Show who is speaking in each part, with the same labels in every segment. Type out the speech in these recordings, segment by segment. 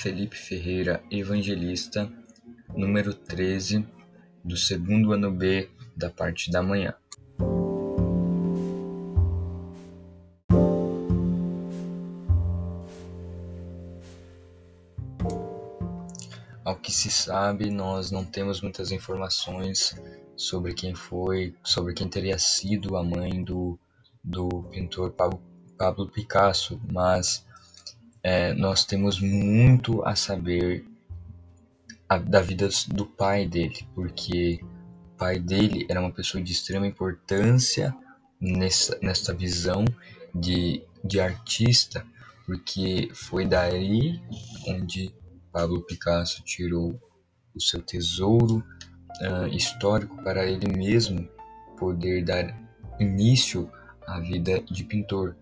Speaker 1: Felipe Ferreira Evangelista, número treze, do segundo ano B da parte da manhã. Ao que se sabe, nós não temos muitas informações sobre quem foi, sobre quem teria sido a mãe do, do pintor Pablo Picasso, mas é, nós temos muito a saber a, da vida do pai dele, porque o pai dele era uma pessoa de extrema importância nessa, nessa visão de, de artista, porque foi daí onde Pablo Picasso tirou o seu tesouro uh, histórico para ele mesmo poder dar início à vida de pintor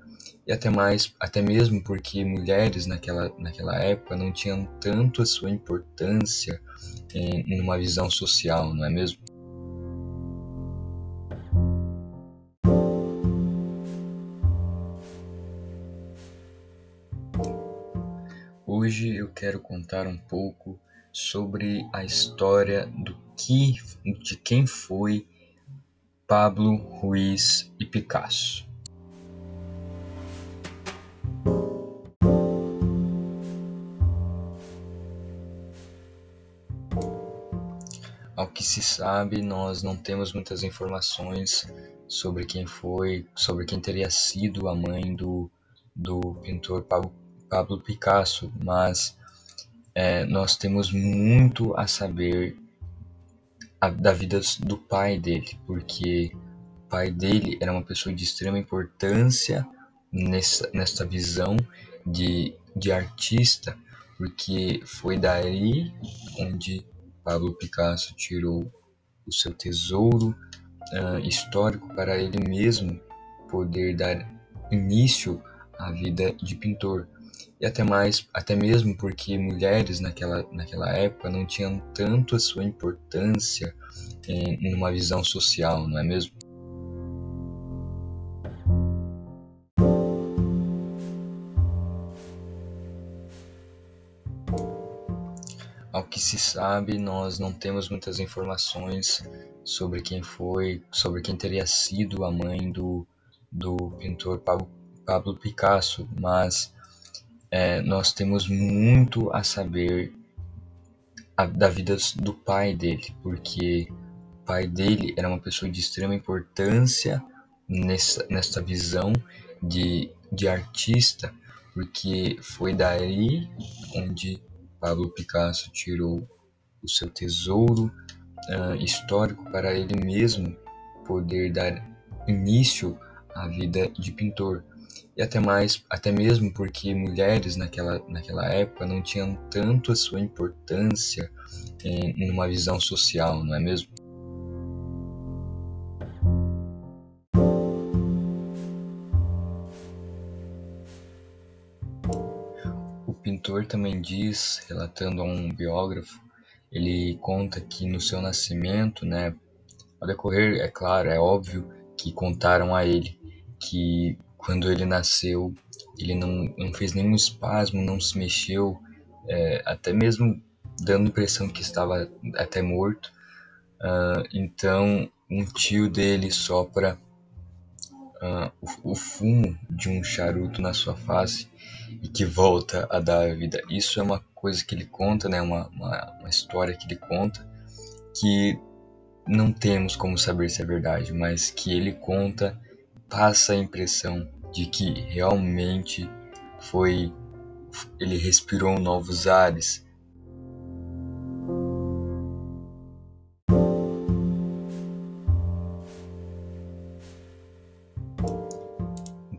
Speaker 1: e até mais, até mesmo porque mulheres naquela, naquela época não tinham tanto a sua importância em uma visão social, não é mesmo? Hoje eu quero contar um pouco sobre a história do que, de quem foi Pablo Ruiz e Picasso. Se sabe, nós não temos muitas informações sobre quem foi, sobre quem teria sido a mãe do, do pintor Pablo, Picasso, mas é, nós temos muito a saber a, da vida do pai dele, porque o pai dele era uma pessoa de extrema importância nessa, nessa visão de, de artista, porque foi daí onde Pablo Picasso tirou o seu tesouro uh, histórico para ele mesmo poder dar início à vida de pintor. E até mais, até mesmo porque mulheres naquela, naquela época não tinham tanto a sua importância em, em uma visão social, não é mesmo? Ao que se sabe, nós não temos muitas informações sobre quem foi, sobre quem teria sido a mãe do, do pintor Pablo, Picasso, mas é, nós temos muito a saber a, da vida do pai dele, porque o pai dele era uma pessoa de extrema importância nessa, nessa visão de, de artista, porque foi daí onde Pablo Picasso tirou o seu tesouro uh, histórico para ele mesmo poder dar início à vida de pintor. E até mais, até mesmo porque mulheres naquela, naquela época não tinham tanto a sua importância em, em uma visão social, não é mesmo? Pintor também diz, relatando a um biógrafo, ele conta que no seu nascimento, né, ao decorrer, é claro, é óbvio que contaram a ele que quando ele nasceu, ele não, não fez nenhum espasmo, não se mexeu, é, até mesmo dando a impressão que estava até morto. Uh, então, um tio dele sopra uh, o, o, fumo de um charuto na sua face e que volta a dar vida. Isso é uma coisa que ele conta, né? uma, uma, uma história que ele conta que não temos como saber se é verdade, mas que ele conta passa a impressão de que realmente foi ele respirou novos ares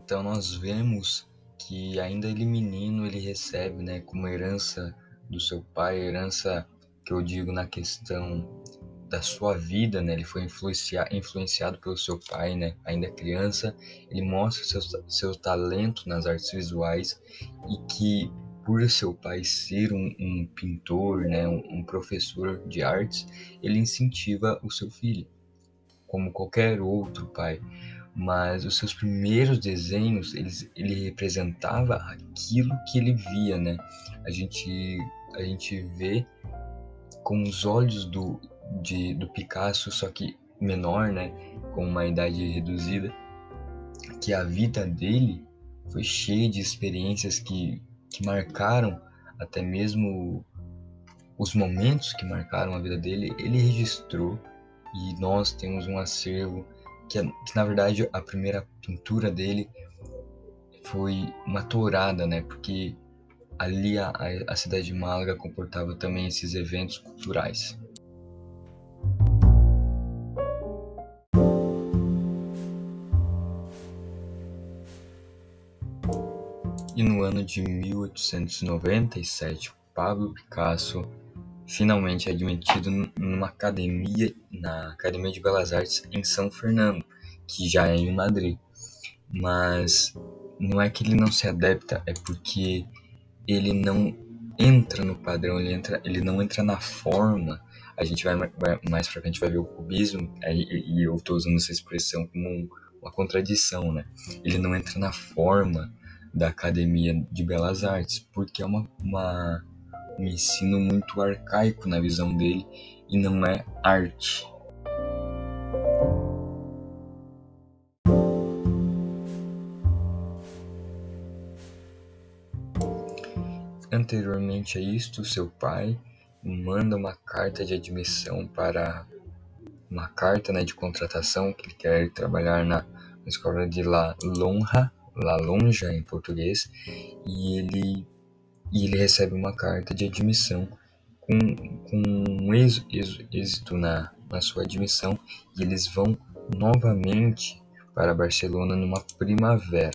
Speaker 1: Então nós vemos que ainda ele menino ele recebe, né, como herança do seu pai, herança que eu digo na questão da sua vida, né? Ele foi influenciado, influenciado pelo seu pai, né? Ainda criança, ele mostra seu, seu talento nas artes visuais e que por seu pai ser um, um pintor, né, um, um, professor de artes, ele incentiva o seu filho, como qualquer outro pai. Mas os seus primeiros desenhos eles, ele representava aquilo que ele via, né? A gente a gente vê com os olhos do de, do Picasso, só que menor, né? Com uma idade reduzida, que a vida dele foi cheia de experiências que, que marcaram até mesmo os momentos que marcaram a vida dele, ele registrou e nós temos um acervo que, que na verdade a primeira pintura dele foi uma tourada, né? Porque ali a, a cidade de Málaga comportava também esses eventos culturais. E no ano de 1897, Pablo Picasso finalmente é admitido numa academia, na Academia de Belas Artes em São Fernando, que já é em Madrid. Mas não é que ele não se adapta, é porque ele não entra no padrão, ele, entra, ele não entra na forma. A gente vai, vai mais pra frente vai ver o cubismo, e, e eu estou usando essa expressão como um, uma contradição, né? Ele não entra na forma da Academia de Belas Artes, porque é uma, uma, um ensino muito arcaico na visão dele e não é arte. Anteriormente a isto, seu pai manda uma carta de admissão para uma carta né, de contratação que ele quer trabalhar na escola de La Lonja La Lonja em português, e ele, e ele recebe uma carta de admissão com, com um êxito na, na sua admissão e eles vão novamente para Barcelona numa primavera.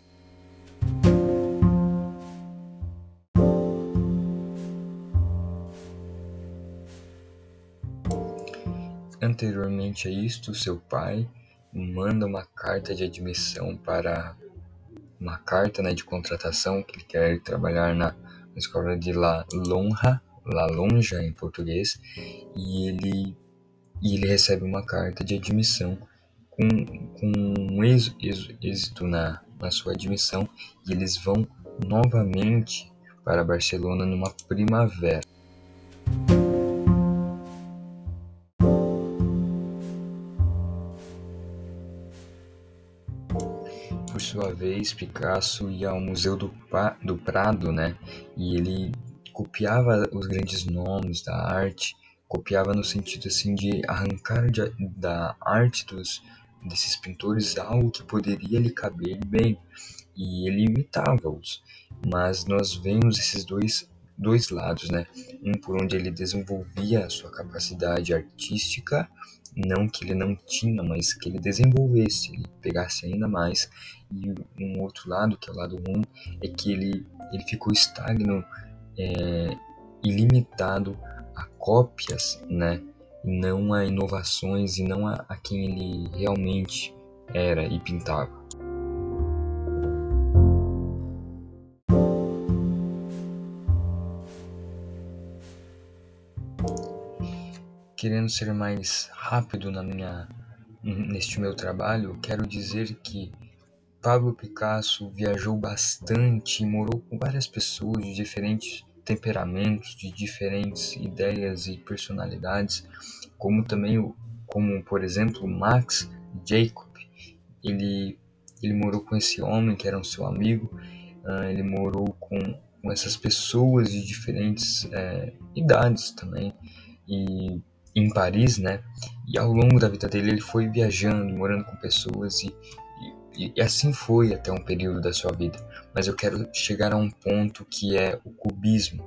Speaker 1: Anteriormente a isto, seu pai manda uma carta de admissão para uma carta né, de contratação que ele quer trabalhar na, escola de La Lonja, La Lonja em português, e ele, e ele recebe uma carta de admissão com, com um êxito na, na sua admissão e eles vão novamente para Barcelona numa primavera. Vez, Picasso ia ao Museu do, pa do Prado, né? E ele copiava os grandes nomes da arte, copiava no sentido assim de arrancar de, da arte dos desses pintores algo que poderia lhe caber bem e ele imitava-os. Mas nós vemos esses dois dois lados, né? Um por onde ele desenvolvia a sua capacidade artística não que ele não tinha, mas que ele desenvolvesse, ele pegasse ainda mais. E um outro lado, que é o lado ruim, é que ele, ele ficou estagno é, ilimitado a cópias, né? E não a inovações e não a, a quem ele realmente era e pintava. Querendo ser mais rápido na minha neste meu trabalho, quero dizer que Pablo Picasso viajou bastante morou com várias pessoas de diferentes temperamentos, de diferentes ideias e personalidades, como também o como por exemplo Max Jacob. Ele ele morou com esse homem que era um seu amigo, uh, ele morou com, com essas pessoas de diferentes é, idades também e em Paris, né? E ao longo da vida dele ele foi viajando, morando com pessoas e, e, e, assim foi até um período da sua vida. Mas eu quero chegar a um ponto que é o cubismo.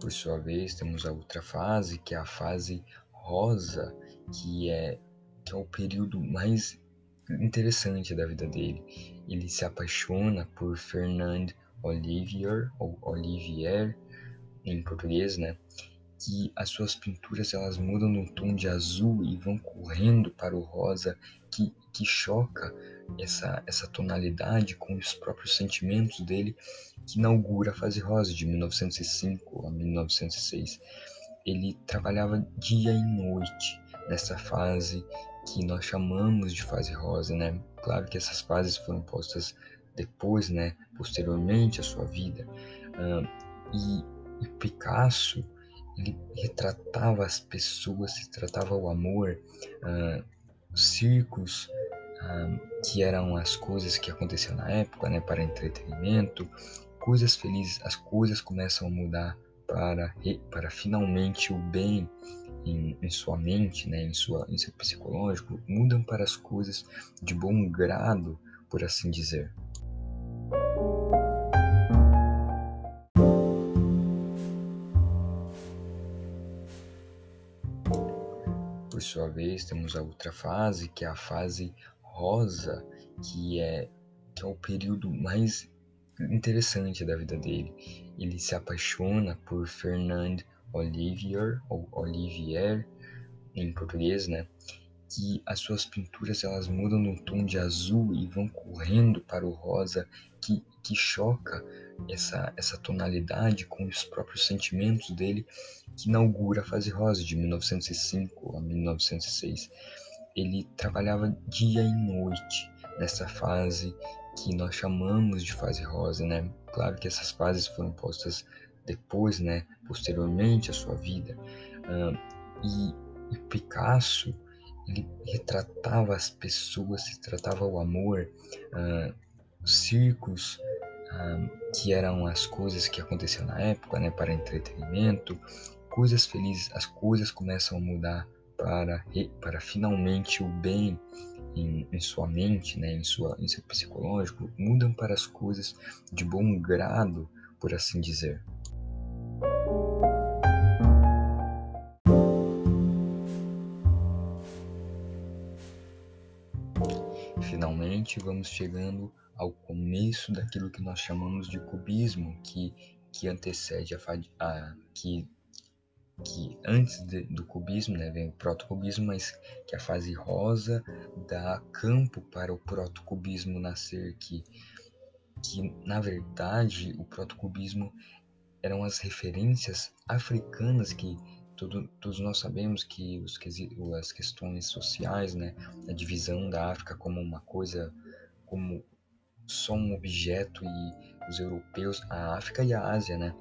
Speaker 1: Por sua vez, temos a outra fase, que é a fase rosa, que é que é o período mais interessante da vida dele. Ele se apaixona por Fernand Olivier, ou Olivier em português, né? que as suas pinturas elas mudam no tom de azul e vão correndo para o rosa, que, que choca essa, essa tonalidade com os próprios sentimentos dele, que inaugura a fase rosa de 1905 a 1906. Ele trabalhava dia e noite nessa fase que nós chamamos de fase rosa, né? Claro que essas fases foram postas depois, né? Posteriormente à sua vida. E, e Picasso ele retratava as pessoas, retratava o amor, os circos, que eram as coisas que aconteciam na época, né, para entretenimento, coisas felizes, as coisas começam a mudar para, para finalmente o bem em, em, sua mente, né, em, sua, em seu psicológico, mudam para as coisas de bom grado, por assim dizer. Por sua vez, temos a outra fase, que é a fase rosa, que é, que é o período mais interessante da vida dele. Ele se apaixona por Fernand Olivier, ou Olivier em português, né? Que as suas pinturas elas mudam no tom de azul e vão correndo para o rosa, que, que choca essa, essa tonalidade com os próprios sentimentos dele, que inaugura a fase rosa de 1905 a 1906. Ele trabalhava dia e noite nessa fase que nós chamamos de fase rosa, né? Claro que essas fases foram postas depois, né? Posteriormente à sua vida. E, e Picasso, ele retratava as pessoas, retratava o amor, os circos, que eram as coisas que aconteciam na época, né? Para entretenimento, coisas felizes, as coisas começam a mudar para, para finalmente o bem em, em, sua mente, né, em, sua, em seu psicológico, mudam para as coisas de bom grado, por assim dizer. Finalmente, vamos chegando ao começo daquilo que nós chamamos de cubismo, que, que antecede a, a que que antes de, do cubismo, né, vem o protocubismo, mas que a fase rosa dá campo para o protocubismo nascer, que, que na verdade o protocubismo eram as referências africanas que todo, todos nós sabemos que os, as questões sociais, né, a divisão da África como uma coisa, como só um objeto e os europeus, a África e a Ásia, né,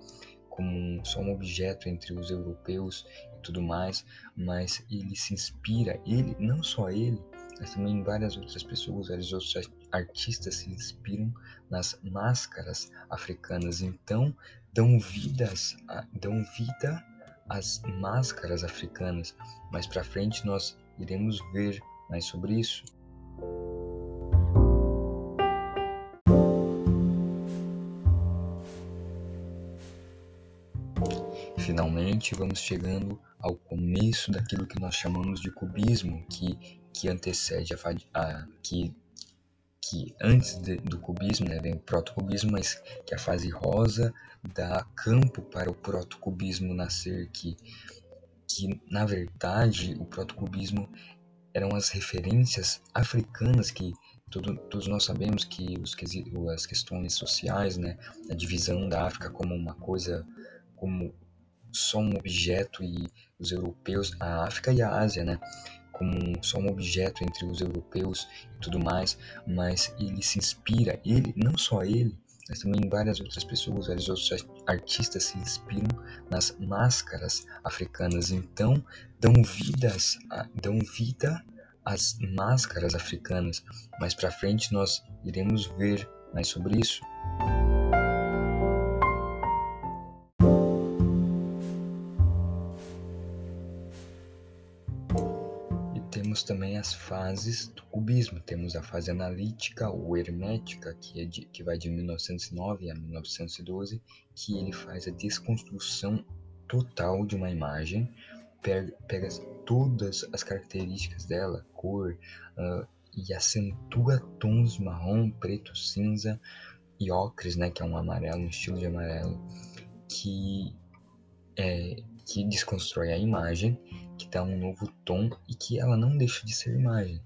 Speaker 1: como só um objeto entre os europeus e tudo mais, mas ele se inspira, ele, não só ele, mas também várias outras pessoas, vários outros artistas se inspiram nas máscaras africanas. Então, dão vidas, dão vida às máscaras africanas. Mais para frente nós iremos ver mais sobre isso. Finalmente, vamos chegando ao começo daquilo que nós chamamos de cubismo, que, que antecede a, a que, que antes de, do cubismo, né, vem o protocubismo, mas que a fase rosa dá campo para o protocubismo nascer, que, que na verdade o protocubismo eram as referências africanas que todo, todos nós sabemos que os, as questões sociais, né, a divisão da África como uma coisa, como só um objeto e os europeus, a África e a Ásia, né? Como só um objeto entre os europeus e tudo mais, mas ele se inspira, ele, não só ele, mas também várias outras pessoas, vários outros artistas se inspiram nas máscaras africanas. Então, dão vidas, dão vida às máscaras africanas. Mais para frente nós iremos ver mais sobre isso. As fases do cubismo. Temos a fase analítica ou hermética, que, é de, que vai de 1909 a 1912, que ele faz a desconstrução total de uma imagem, pega, pega todas as características dela, cor, uh, e acentua tons marrom, preto, cinza e ocres, né, que é um amarelo, um estilo de amarelo, que, é, que desconstrói a imagem, que dá um novo tom e que ela não deixa de ser imagem,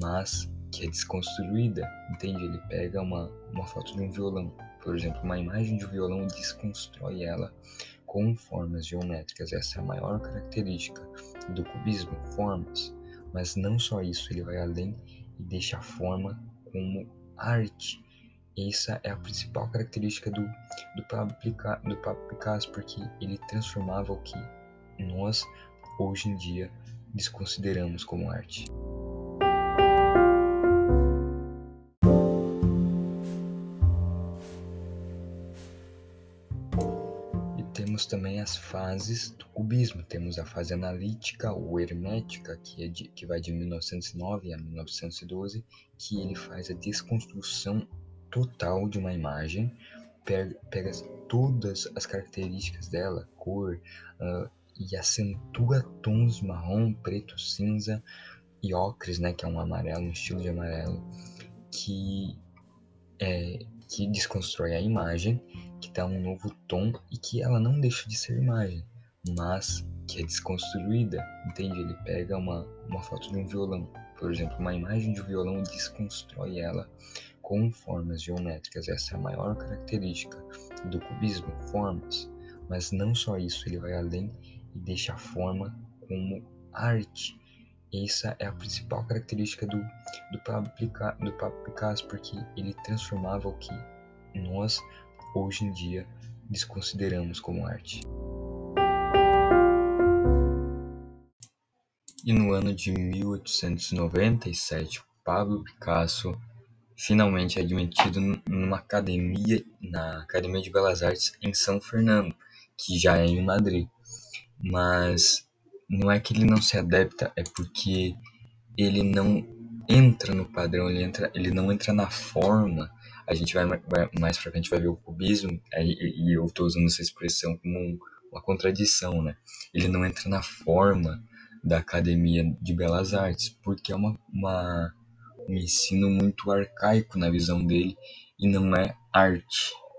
Speaker 1: mas que é desconstruída, entende? Ele pega uma, uma foto de um violão, por exemplo, uma imagem de um violão e desconstrói ela com formas geométricas. Essa é a maior característica do cubismo, formas. Mas não só isso, ele vai além e deixa a forma como arte. Essa é a principal característica do, do, Pablo, do Pablo Picasso, porque ele transformava o que nós, hoje em dia, desconsideramos como arte. Temos também as fases do cubismo. Temos a fase analítica ou hermética, que, é de, que vai de 1909 a 1912, que ele faz a desconstrução total de uma imagem, pega, todas as características dela, cor, uh, e acentua tons marrom, preto, cinza e ocres, né, que é um amarelo, um estilo de amarelo, que é, que desconstrói a imagem, que dá um novo tom e que ela não deixa de ser imagem, mas que é desconstruída, entende? Ele pega uma, uma foto de um violão, por exemplo, uma imagem de um violão e desconstrói ela com formas geométricas. Essa é a maior característica do cubismo, formas. Mas não só isso, ele vai além e deixa a forma como arte. Essa é a principal característica do, do, Pablo, do Pablo Picasso, porque ele transformava o que nós, hoje em dia, desconsideramos como arte. E no ano de 1897, Pablo Picasso finalmente admitido numa academia, na Academia de Belas Artes em São Fernando, que já é em Madrid. Mas não é que ele não se adapta, é porque ele não entra no padrão, ele, entra, ele não entra na forma. A gente vai, vai mais pra frente vai ver o cubismo, e, e eu estou usando essa expressão como um, uma contradição, né? Ele não entra na forma da Academia de Belas Artes, porque é uma, uma um ensino muito arcaico na visão dele e não é arte.